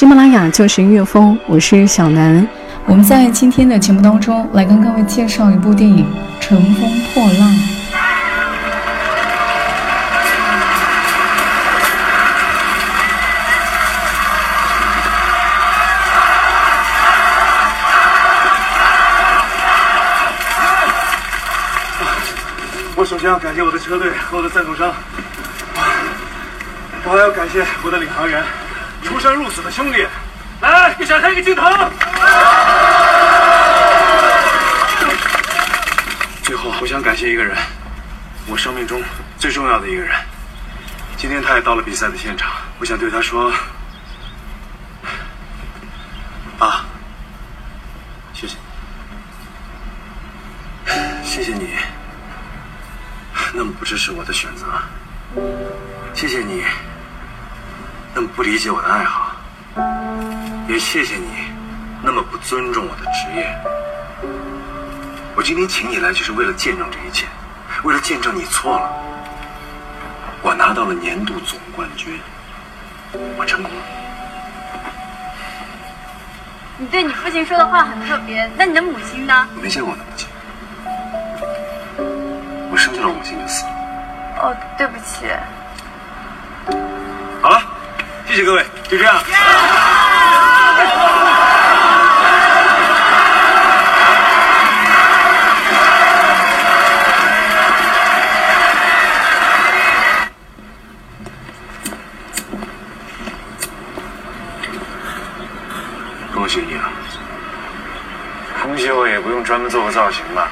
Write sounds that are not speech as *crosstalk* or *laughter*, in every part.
喜马拉雅就是音乐风，我是小南。我们在今天的节目当中来跟各位介绍一部电影《乘风破浪》。我首先要感谢我的车队和我的赞助商，我还要感谢我的领航员，出生入死的兄弟。来，给闪开一个镜头。最后，我想感谢一个人，我生命中最重要的一个人。今天他也到了比赛的现场，我想对他说：啊，谢谢，谢谢你。那么不支持我的选择，谢谢你。那么不理解我的爱好，也谢谢你，那么不尊重我的职业。我今天请你来，就是为了见证这一切，为了见证你错了。我拿到了年度总冠军，我成功了。你对你父亲说的话很特别，那你的母亲呢？我没见过我的母亲。我生下了母亲就死了。哦，对不起。谢谢各位，就这样。恭喜你啊！恭喜我也不用专门做个造型吧。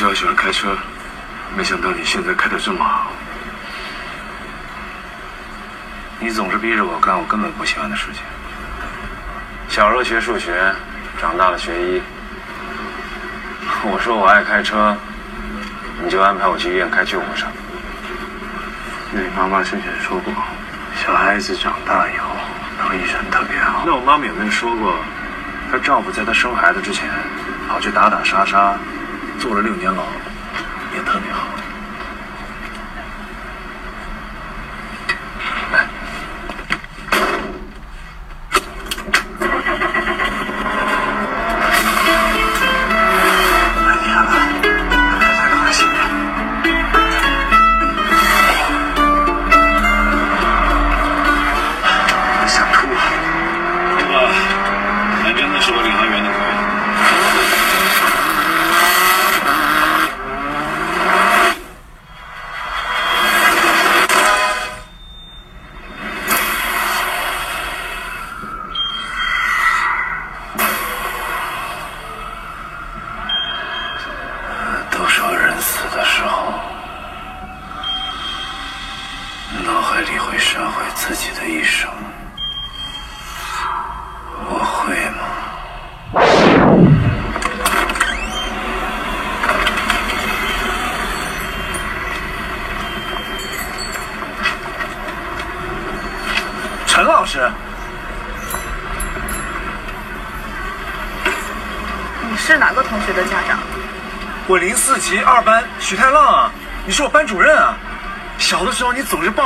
从小喜欢开车，没想到你现在开的这么好。你总是逼着我干我根本不喜欢的事情。小时候学数学，长大了学医。我说我爱开车，你就安排我去医院开救护车。你妈妈之前说过，小孩子长大以后当医生特别好。那我妈妈有没有说过，她丈夫在她生孩子之前跑去打打杀杀？坐了六年牢，也特别好。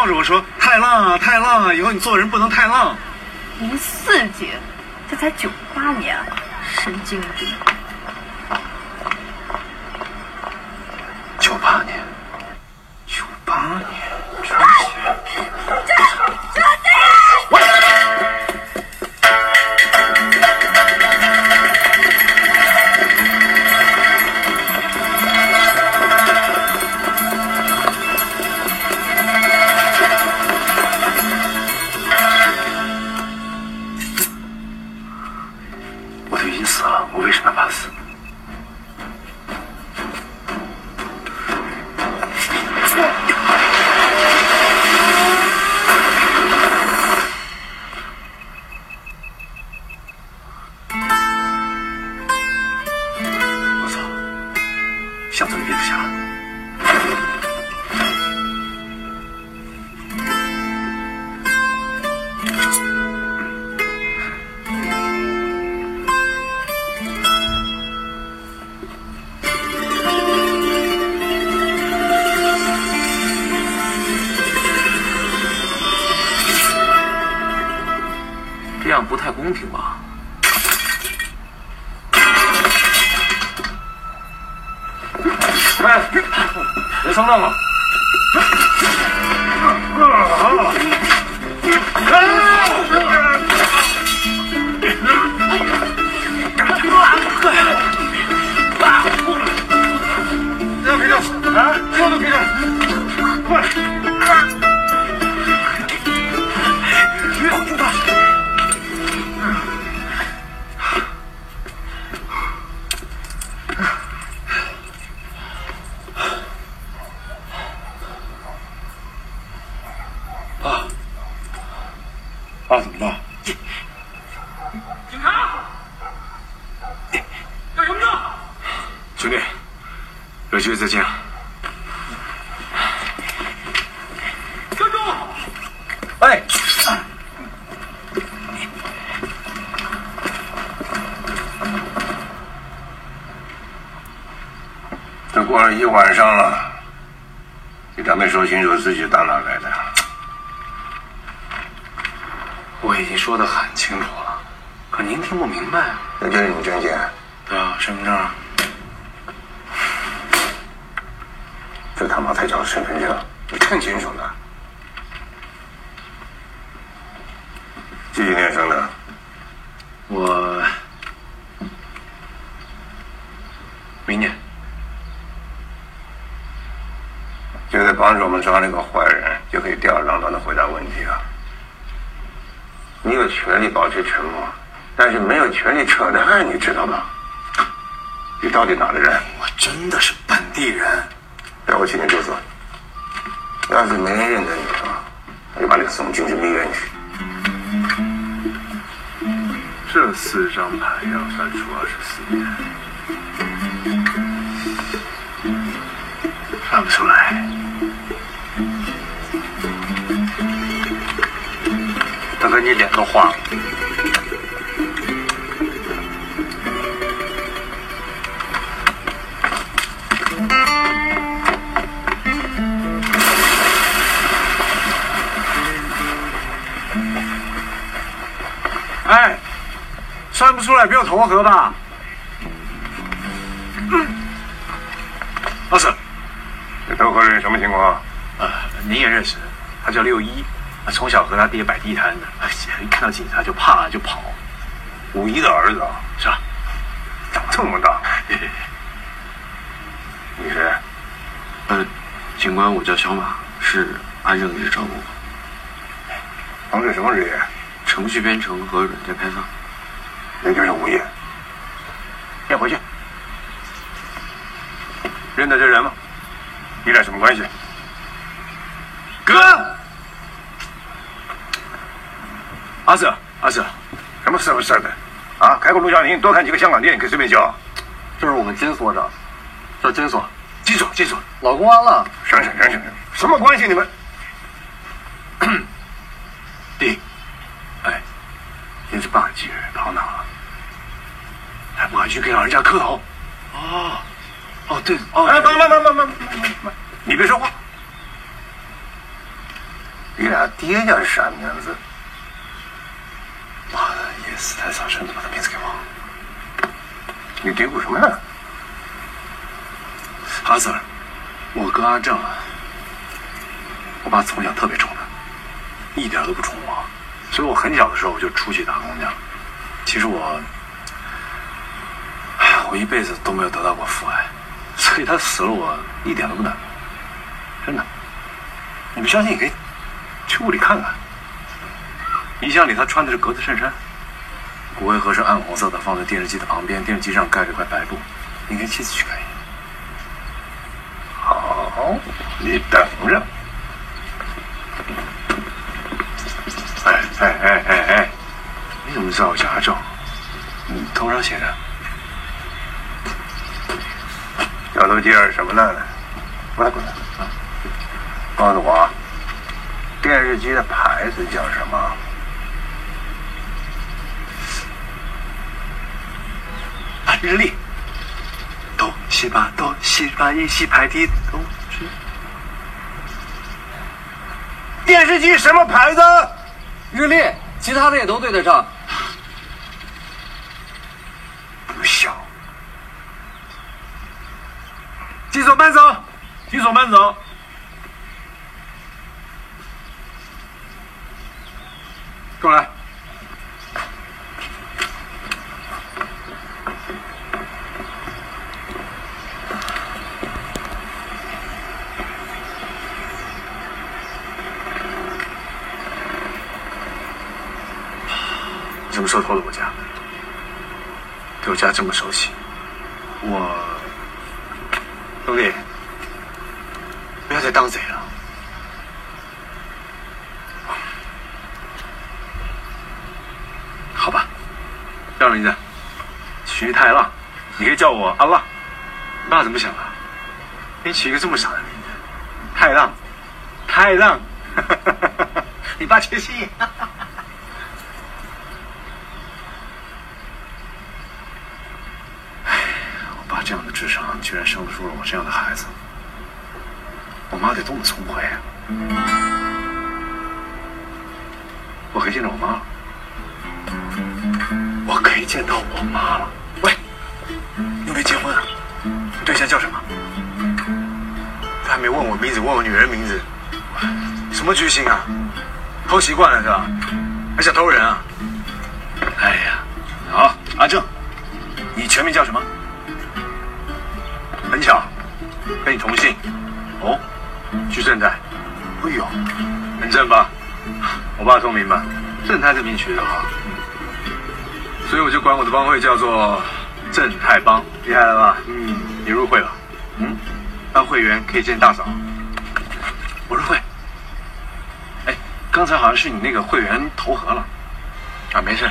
抱着我说太浪啊太浪啊，以后你做人不能太浪。零四级，这才九八年，神经病！九八年，公平吧？哎，别冲动了！过了一晚上了，你还没说清楚自己打哪来的？我已经说的很清楚了，可您听不明白啊？那就是你证件，对啊，身份证啊。这他妈才叫身份证，你看清楚了。几几年生的？我明年就在帮助我们抓了一个坏人，就可以吊儿郎当的回答问题啊。你有权利保持沉默，但是没有权利扯淡，你知道吗？你到底哪的人？我真的是本地人。要我请你住所。要是没人认得你的话，我就把你送精神病院去。这四张牌要算出二十四年，算不出来。哥，你脸都花了。哎，算不出来，不要投河吧。老师，这投河人什么情况？呃，您也认识，他叫六一，从小和他爹摆地摊的，一看到警察就怕就跑。五一的儿子啊，是吧？长这么大，你谁？呃，警官，我叫小马，是阿正一直照顾我。从事什么职业？程序编程和软件开发。那就是物业。先回去。认得这人吗？你俩什么关系？哥，阿 Sir，阿 Sir，什么事不事的？啊，开个录像厅，多看几个香港电影可以随便叫。这是我们金所长，叫金所。金所，金所，老公安了，省省省省，什么关系？你们？*clears throat* 弟，哎，今是大节，跑哪了？还不赶去给老人家磕头？哦，哦对，哦，哎，慢慢慢慢慢慢，你别说话。你俩爹叫啥名字？死太早，真的把他名字给忘了。你嘀咕什么呢？阿 Sir，我哥阿正啊，我爸从小特别宠他，一点都不宠我，所以我很小的时候我就出去打工去了。其实我，哎，我一辈子都没有得到过父爱，所以他死了我一点都不难过，真的。你不相信，你可以去屋里看看。遗像里他穿的是格子衬衫，骨灰盒是暗红色的，放在电视机的旁边，电视机上盖着块白布，你可以亲自去看一眼。好，你等着。哎哎哎哎哎，你怎么知道我叫阿正？你头上写着小头鸡儿什么呢？过来过来啊！告诉我，电视机的牌子叫什么？日历。东西吧东西吧一西排第东西。电视机什么牌子？日历，其他的也都对得上。不孝。紧手慢走，紧手慢走。过来。什么时候偷的我家？对我家这么熟悉，我兄弟，不要再当贼了。好吧，叫名字，徐太浪，你可以叫我阿浪。爸怎么想的？给你起一个这么傻的名字，太浪，太浪，*laughs* 你爸缺心眼。我爸这样的智商，居然生我这样的孩子。我妈得多么聪慧啊！我可以见到我妈了，我可以见到我妈了。喂，你没结婚啊？你对象叫什么？他还没问我名字，问我女人名字，什么居心啊？偷习惯了是吧？还想偷人啊？哎呀，好，阿正，你全名叫什么？很巧，跟你同姓。哦，徐正泰。哎呦，很正吧？我爸聪明吧？正泰这名取得好，所以我就管我的帮会叫做正泰帮，厉害了吧？嗯，你入会了。嗯，当会员可以见大嫂。我入会。哎，刚才好像是你那个会员投河了。啊，没事。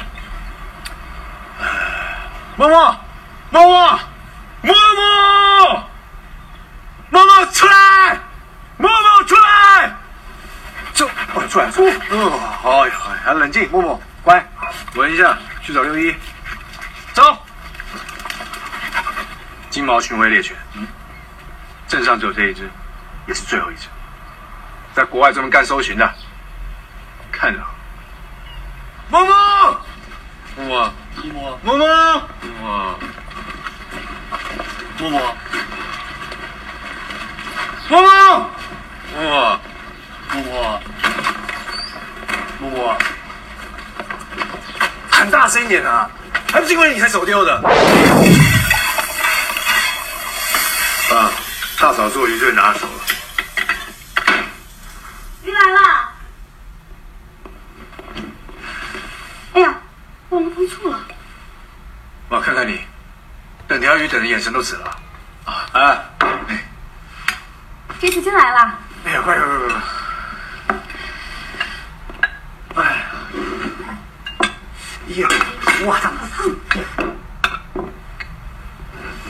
默，默默，默默出来，默默出来，走，哦，出来，出来，哦，好呀，好呀，冷静，默默，乖，闻一下，去找六一，走。金毛巡回猎犬，嗯，镇上只有这一只，也是最后一只，在国外专门干搜寻的，看着。默。默。默，默。默。默。默，默。摸摸，默默，默默，摸摸，摸摸，喊大声一点啊！还不是因为你才走丢的。啊，大嫂做鱼最拿手了。鱼来了！哎呀，忘了碰醋了。我看看你，等条鱼等的眼神都紫了。啊啊！哎，这次真来了。快快快快！哎呀，哎呀，哇，烫烫！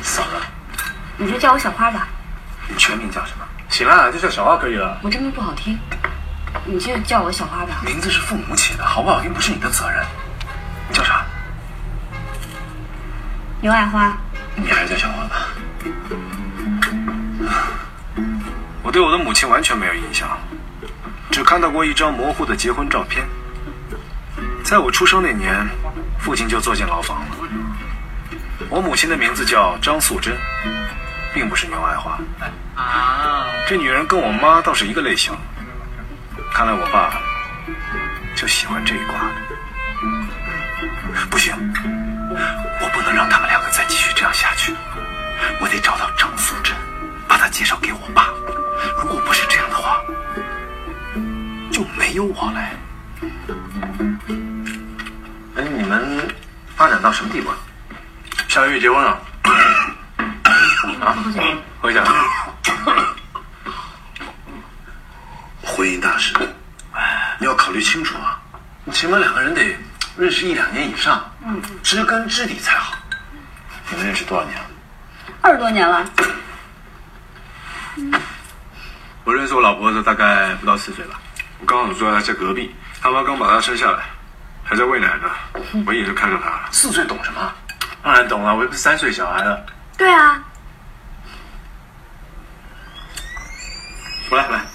嫂子，你就叫我小花吧，你全名叫什么？行了，就叫小花可以了。我这名不好听，你就叫我小花吧。名字是父母起的，好不好听不是你的责任。你叫啥？刘爱花。你还是叫小花吧。我对我的母亲完全没有印象，只看到过一张模糊的结婚照片。在我出生那年，父亲就坐进牢房了。我母亲的名字叫张素贞，并不是牛爱花。啊，这女人跟我妈倒是一个类型，看来我爸就喜欢这一挂的。不行，我不能让他们两个再继续这样下去。我得找到张素贞，把她介绍给我爸。如果不是这样的话，就没有我了。哎，你们发展到什么地步了？下个月结婚了。啊，喝一下。婚姻大事，你要考虑清楚啊！你起码两个人得认识一两年以上，嗯，知根知底才好。你们认识多少年了？二十多年了。我认识我老婆的时候大概不到四岁吧，我刚好住在她家隔壁，她妈刚把她生下来，还在喂奶呢，我一眼就看上她了。四岁懂什么？当然懂了，我又不是三岁小孩了。对啊，回来回来，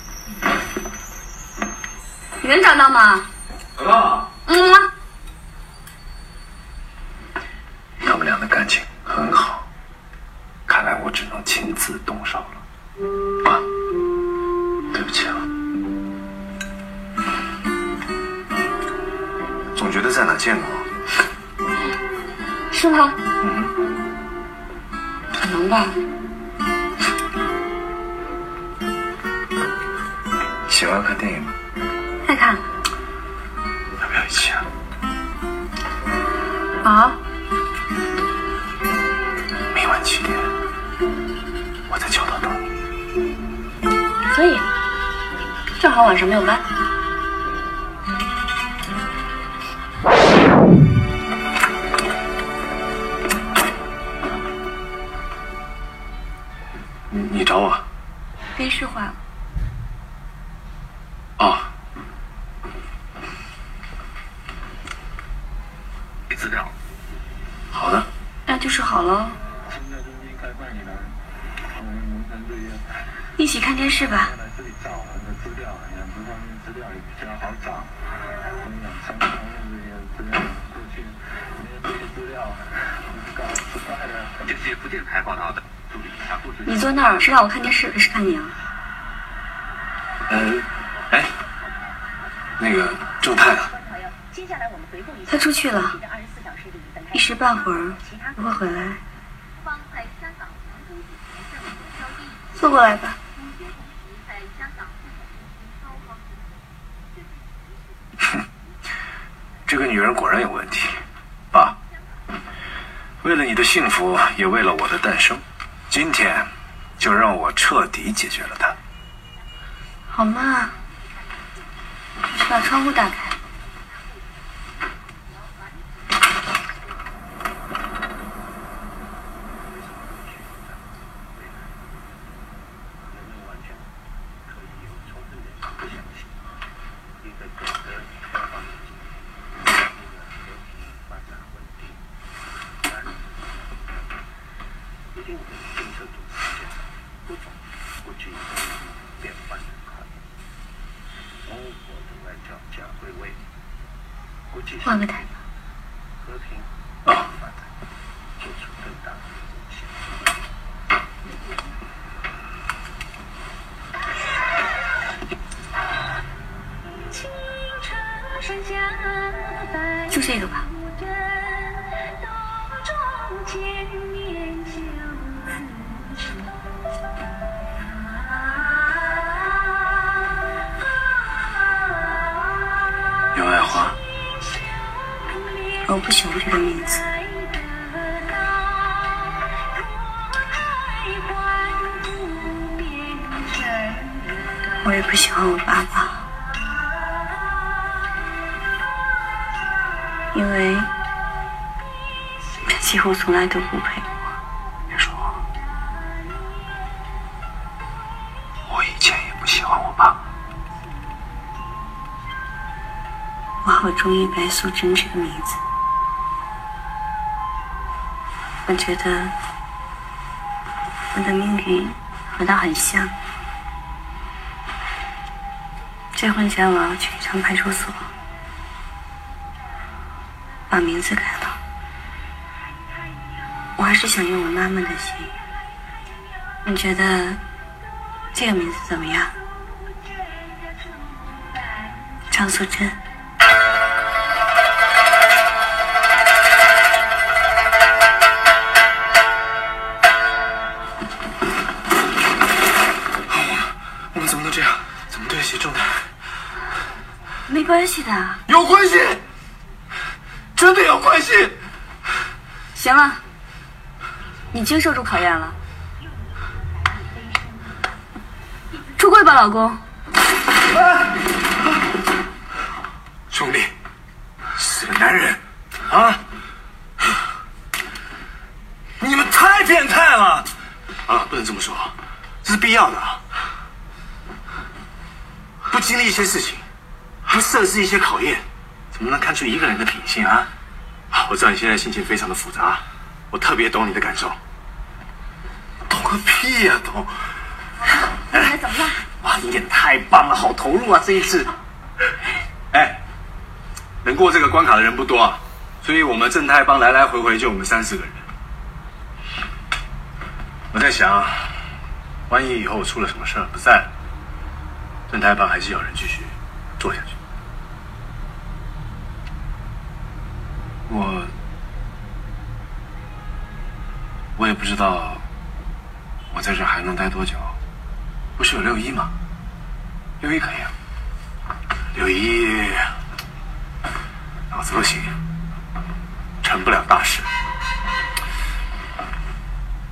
你能找到吗？找到了。嗯啊，他们俩的感情很好，看来我只能亲自动手了。啊，得在哪见过。是吗？嗯可能吧。喜欢看电影吗？爱看要不要一起啊？啊？明晚七点，我在桥头等你。可以，正好晚上没有班。起看电视吧。你坐那儿是让我看电视还是看你啊？呃，哎，那个正太啊，他出去了，一时半会儿不会回来。坐过来吧。这个女人果然有问题，爸。为了你的幸福，也为了我的诞生，今天就让我彻底解决了她。好嘛，去把窗户打开。我不喜欢这个名字。我也不喜欢我爸爸，因为他几乎从来都不陪我。别说我，我以前也不喜欢我爸。我好中意白素贞这个名字，我觉得我的命运和他很像。结婚前我要去一趟派出所，把名字改了。我还是想用我妈妈的姓。你觉得这个名字怎么样？张素贞。关系的。有关系，真的有关系。行了，你经受住考验了。出柜吧，老公。兄弟，死个男人啊！你们太变态了！啊，不能这么说，这是必要的啊。不经历一些事情，不设置一些考验，怎么能看出一个人的品性啊？我知道你现在心情非常的复杂，我特别懂你的感受。懂个屁呀、懂！哎，怎么了？哇，你演得太棒了，好投入啊！这一次，哎，能过这个关卡的人不多啊，所以我们正太帮来来回回就我们三四个人。我在想，万一以后出了什么事儿不在了，正太帮还是有人继续做下去。我我也不知道我在这还能待多久。不是有六一吗？六一可以啊。刘一脑子不行，成不了大事，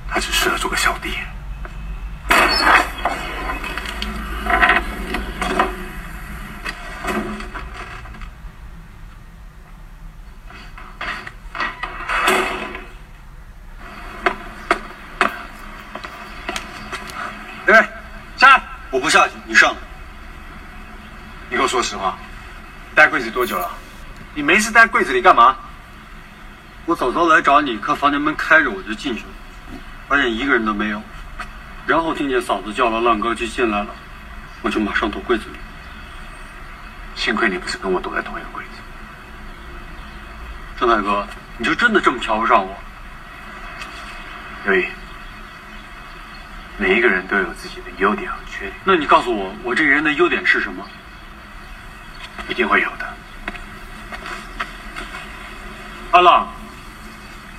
他只适合做个小弟。哎，下来！我不下去，你上。你给我说实话，待柜子多久了？你没事待柜子里干嘛？我早早来找你，看房间门开着，我就进去了，发现一个人都没有，然后听见嫂子叫了浪哥就进来了，我就马上躲柜子里。幸亏你不是跟我躲在同一个柜子。郑大哥，你就真的这么瞧不上我？刘毅，每一个人都有自己的优点和缺点，那你告诉我，我这人的优点是什么？一定会有的。阿浪，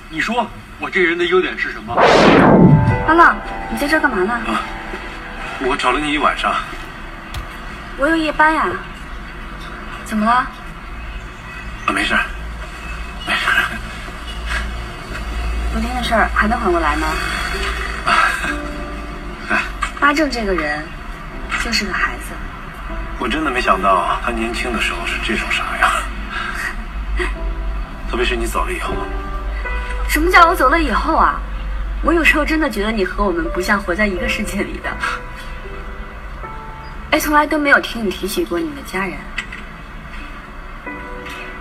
你说我这人的优点是什么？阿浪，你在这儿干嘛呢？我找了你一晚上，我有夜班呀。怎么了？啊，没事儿，没事儿。昨天的事儿还没缓过来吗？八正这个人就是个孩子，我真的没想到他年轻的时候是这种傻样，特别是你走了以后，什么叫我走了以后啊？我有时候真的觉得你和我们不像活在一个世界里的。哎，从来都没有听你提起过你的家人。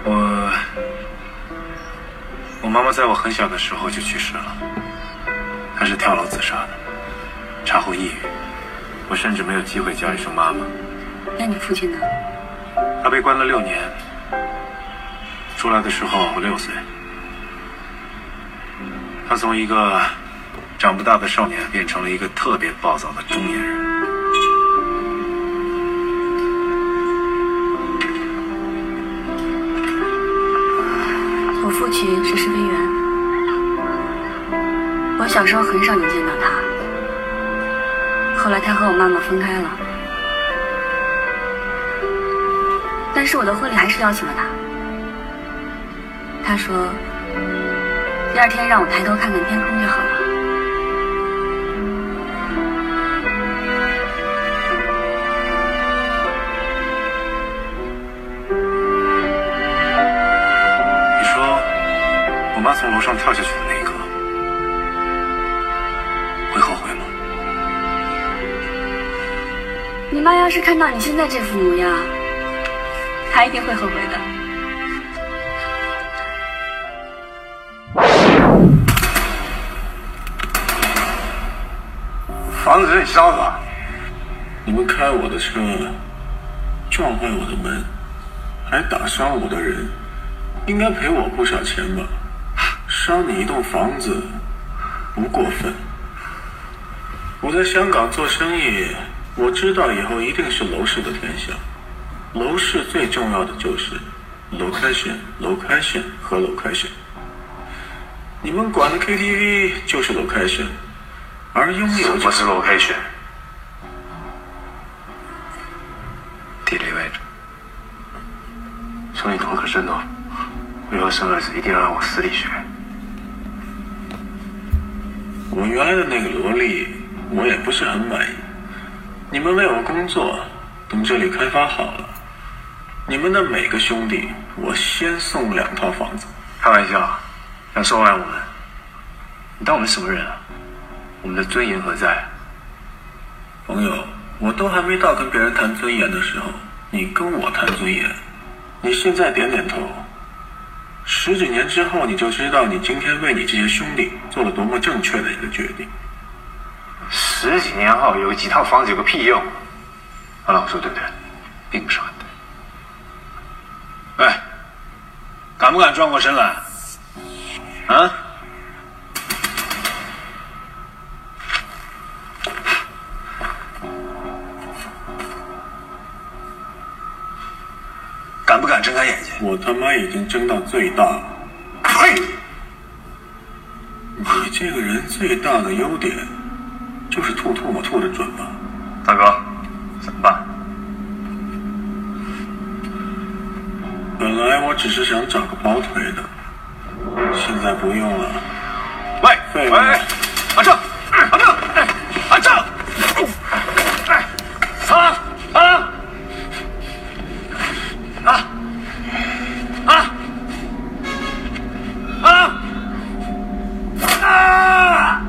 我我妈妈在我很小的时候就去世了，她是跳楼自杀的，产后抑郁，我甚至没有机会叫一声妈妈。那你父亲呢？他被关了六年，出来的时候我六岁。他从一个长不大的少年变成了一个特别暴躁的中年人。我父亲是试飞员，我小时候很少能见到他。后来他和我妈妈分开了，但是我的婚礼还是邀请了他。他说，第二天让我抬头看看天空就好了。你说，我妈从楼上跳下去的那一刻，会后悔吗？你妈要是看到你现在这副模样，他一定会后悔的。房子你烧吧？你们开我的车，撞坏我的门，还打伤我的人，应该赔我不少钱吧？烧你一栋房子，不过分。我在香港做生意，我知道以后一定是楼市的天下。楼市最重要的就是 location、location 和 location。你们管的 KTV 就是 location，，而拥有我是 location，地理位置。说你懂可深哦，我以后生儿子一定要让我私立学。我原来的那个萝莉，我也不是很满意。你们为我工作，等这里开发好了，你们的每个兄弟，我先送两套房子。开玩笑，想收买我们？你当我们什么人啊？我们的尊严何在？朋友，我都还没到跟别人谈尊严的时候，你跟我谈尊严，你现在点点头。十几年之后，你就知道你今天为你这些兄弟做了多么正确的一个决定。十几年后有几套房子有个屁用？阿浪说对不对？并不是很对。哎，敢不敢转过身来？啊？敢不敢睁开眼睛？我他妈已经睁到最大了。呸！你这个人最大的优点，就是吐唾沫吐的准吧？大哥，怎么办？本来我只是想找个跑腿的，现在不用了。喂喂，阿正，阿正，哎，阿正，哎，啊啊啊啊啊啊！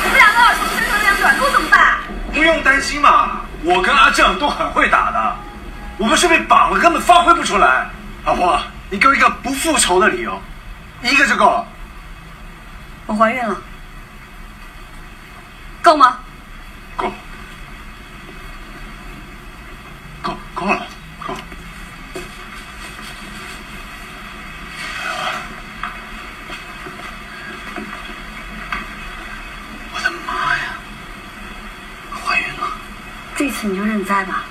你们两个耳熟能详两短路怎么办？不用担心嘛，我跟阿正都很会打的，我们是被绑了，根本发挥不出来。老婆，你给我一个不复仇的理由，一个就够了。我怀孕了，够吗？够，够够了，够。我的妈呀！怀孕了！这次你就认栽吧，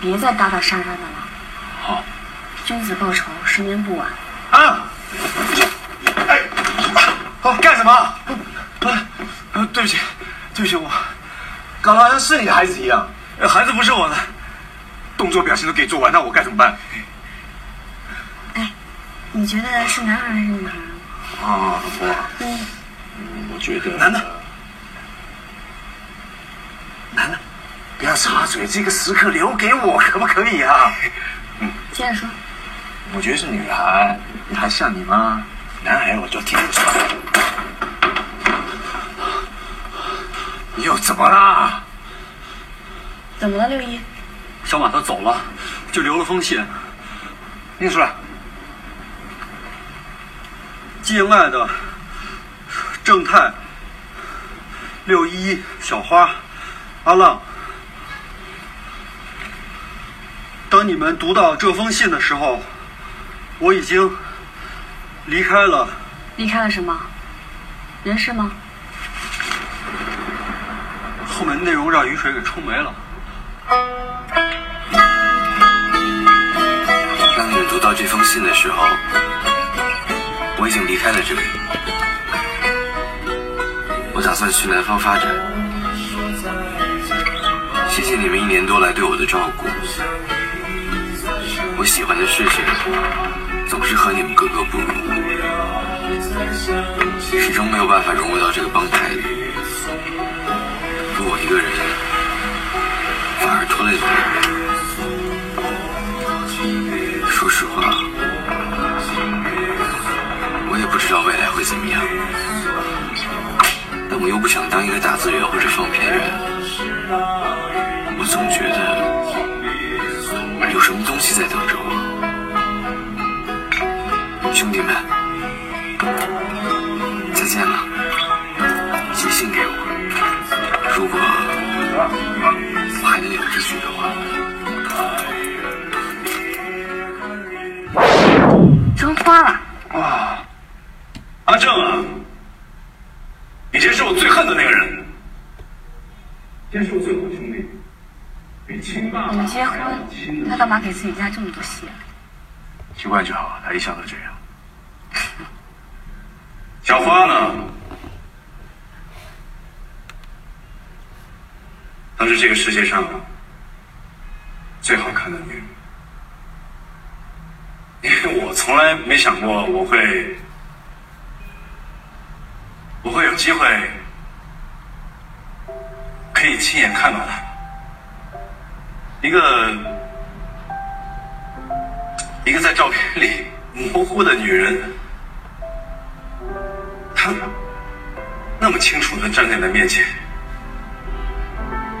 别再打打杀杀的了。好。君子报仇，十年不晚。啊！哎，哦，干什么？啊，呃，对不起，对不起，我搞得好像是你的孩子一样。呃孩子不是我的，动作表情都给做完，那我该怎么办？哎，你觉得是男孩还是女孩？啊，老婆，嗯，我觉得男的，男的，不要插嘴，这个时刻留给我，可不可以啊？嗯接着说。我觉得是女孩，你还像你妈？男孩我就听不出来。你又怎么啦？怎么了，六一？小马他走了，就留了封信。念出来。敬爱的正太、六一、小花、阿浪，当你们读到这封信的时候，我已经离开了。离开了什么？人事吗？后面内容让雨水给冲没了。当你们读到这封信的时候，我已经离开了这里。我打算去南方发展。谢谢你们一年多来对我的照顾。喜欢的事情总是和你们格格不入，始终没有办法融入到这个帮派里。而我一个人反而拖累了你们。说实话，我也不知道未来会怎么样，但我又不想当一个打字员或者放片员。我总觉得什么东西在等着我。兄弟们，再见了，写信给我。如果我还能有秩序的话。装花了。啊，阿正啊，以前是我最恨的那个人，现在是我最好的兄弟，你们结婚，他干嘛给自己加这么多戏？习惯就好，他一向都这样。*laughs* 小花呢？她是这个世界上最好看的女人，因 *laughs* 为我从来没想过我会，我会有机会可以亲眼看到她。一个一个在照片里模糊的女人，她那么清楚的站在你面前，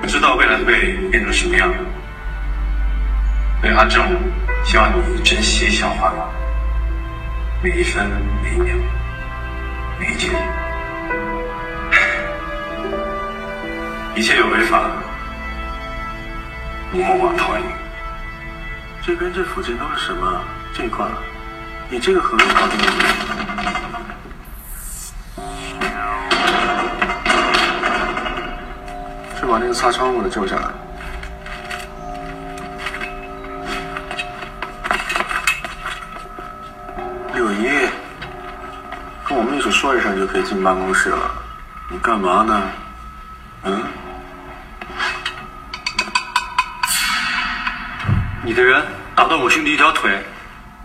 不知道未来会变成什么样。对阿正，希望你珍惜小花每一分每一秒每一天，*laughs* 一切有违法，你莫往逃逸。这边这附近都是什么？这块，你这个合约搞定了没？是把那个擦窗户的救下来。六一，跟我秘书说一声就可以进办公室了。你干嘛呢？嗯？你的人打断我兄弟一条腿，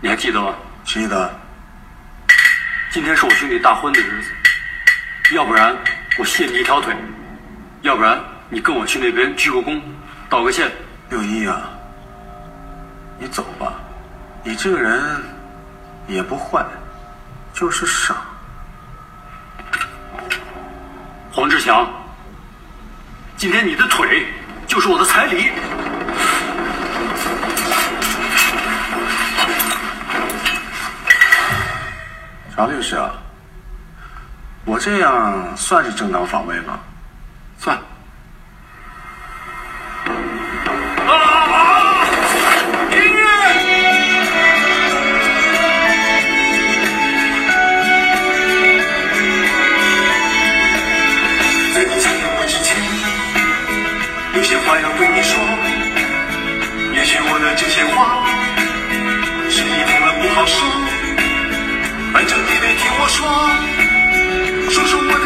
你还记得吗？记得。今天是我兄弟大婚的日子，要不然我卸你一条腿，要不然你跟我去那边鞠个躬，道个歉。六一啊，你走吧，你这个人也不坏，就是傻。黄志强，今天你的腿就是我的彩礼。常律师啊，我这样算是正当防卫吗？算。在你见到我之前，有些话要对你说。也许我的这些话，我说，说说我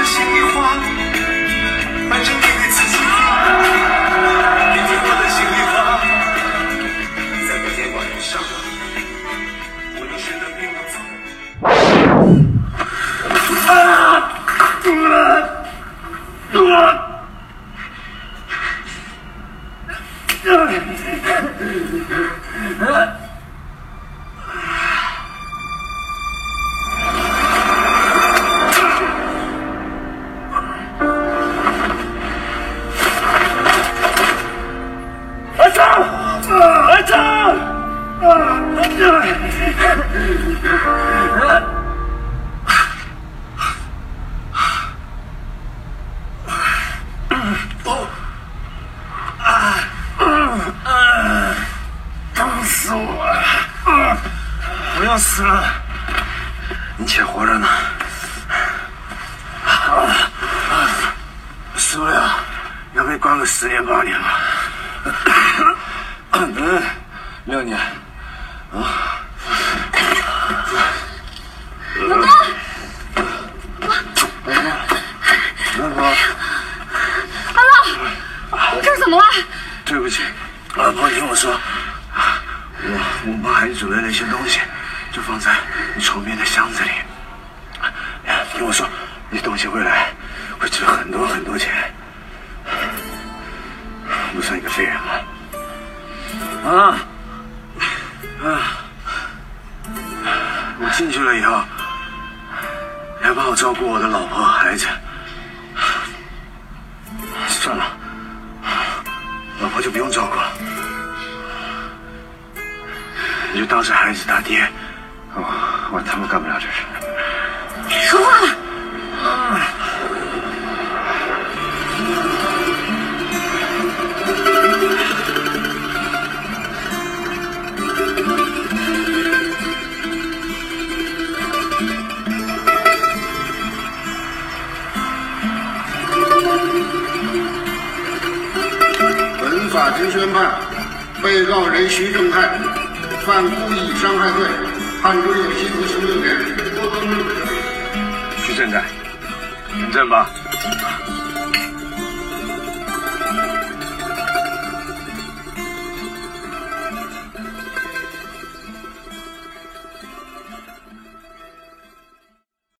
啊！我进去了以后，你还帮我照顾我的老婆孩子。算了，老婆就不用照顾了，你就当是孩子他爹。我我他妈干不了这事。说话了。法庭宣判，被告人徐正泰犯故意伤害罪，判处有期徒刑六年。徐正在，认证吧。